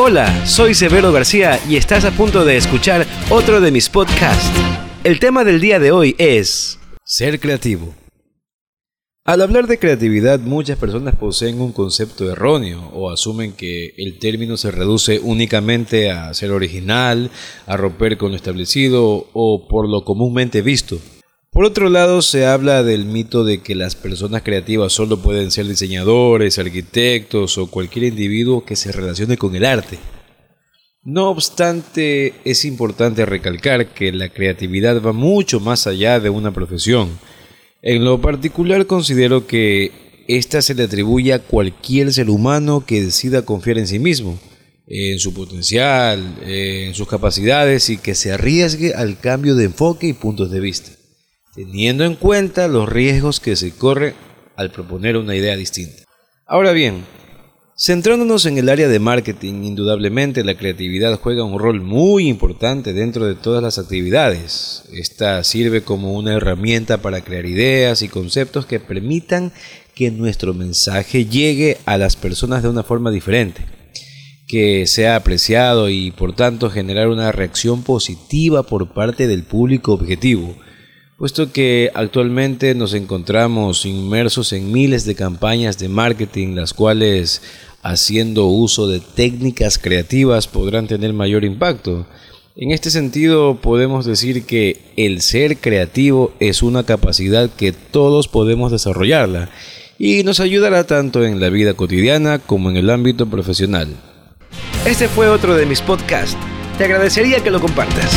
Hola, soy Severo García y estás a punto de escuchar otro de mis podcasts. El tema del día de hoy es ser creativo. Al hablar de creatividad, muchas personas poseen un concepto erróneo o asumen que el término se reduce únicamente a ser original, a romper con lo establecido o por lo comúnmente visto. Por otro lado, se habla del mito de que las personas creativas solo pueden ser diseñadores, arquitectos o cualquier individuo que se relacione con el arte. No obstante, es importante recalcar que la creatividad va mucho más allá de una profesión en lo particular considero que esta se le atribuye a cualquier ser humano que decida confiar en sí mismo, en su potencial, en sus capacidades y que se arriesgue al cambio de enfoque y puntos de vista, teniendo en cuenta los riesgos que se corre al proponer una idea distinta. Ahora bien, Centrándonos en el área de marketing, indudablemente la creatividad juega un rol muy importante dentro de todas las actividades. Esta sirve como una herramienta para crear ideas y conceptos que permitan que nuestro mensaje llegue a las personas de una forma diferente, que sea apreciado y por tanto generar una reacción positiva por parte del público objetivo puesto que actualmente nos encontramos inmersos en miles de campañas de marketing, las cuales haciendo uso de técnicas creativas podrán tener mayor impacto. En este sentido podemos decir que el ser creativo es una capacidad que todos podemos desarrollarla y nos ayudará tanto en la vida cotidiana como en el ámbito profesional. Este fue otro de mis podcasts. Te agradecería que lo compartas.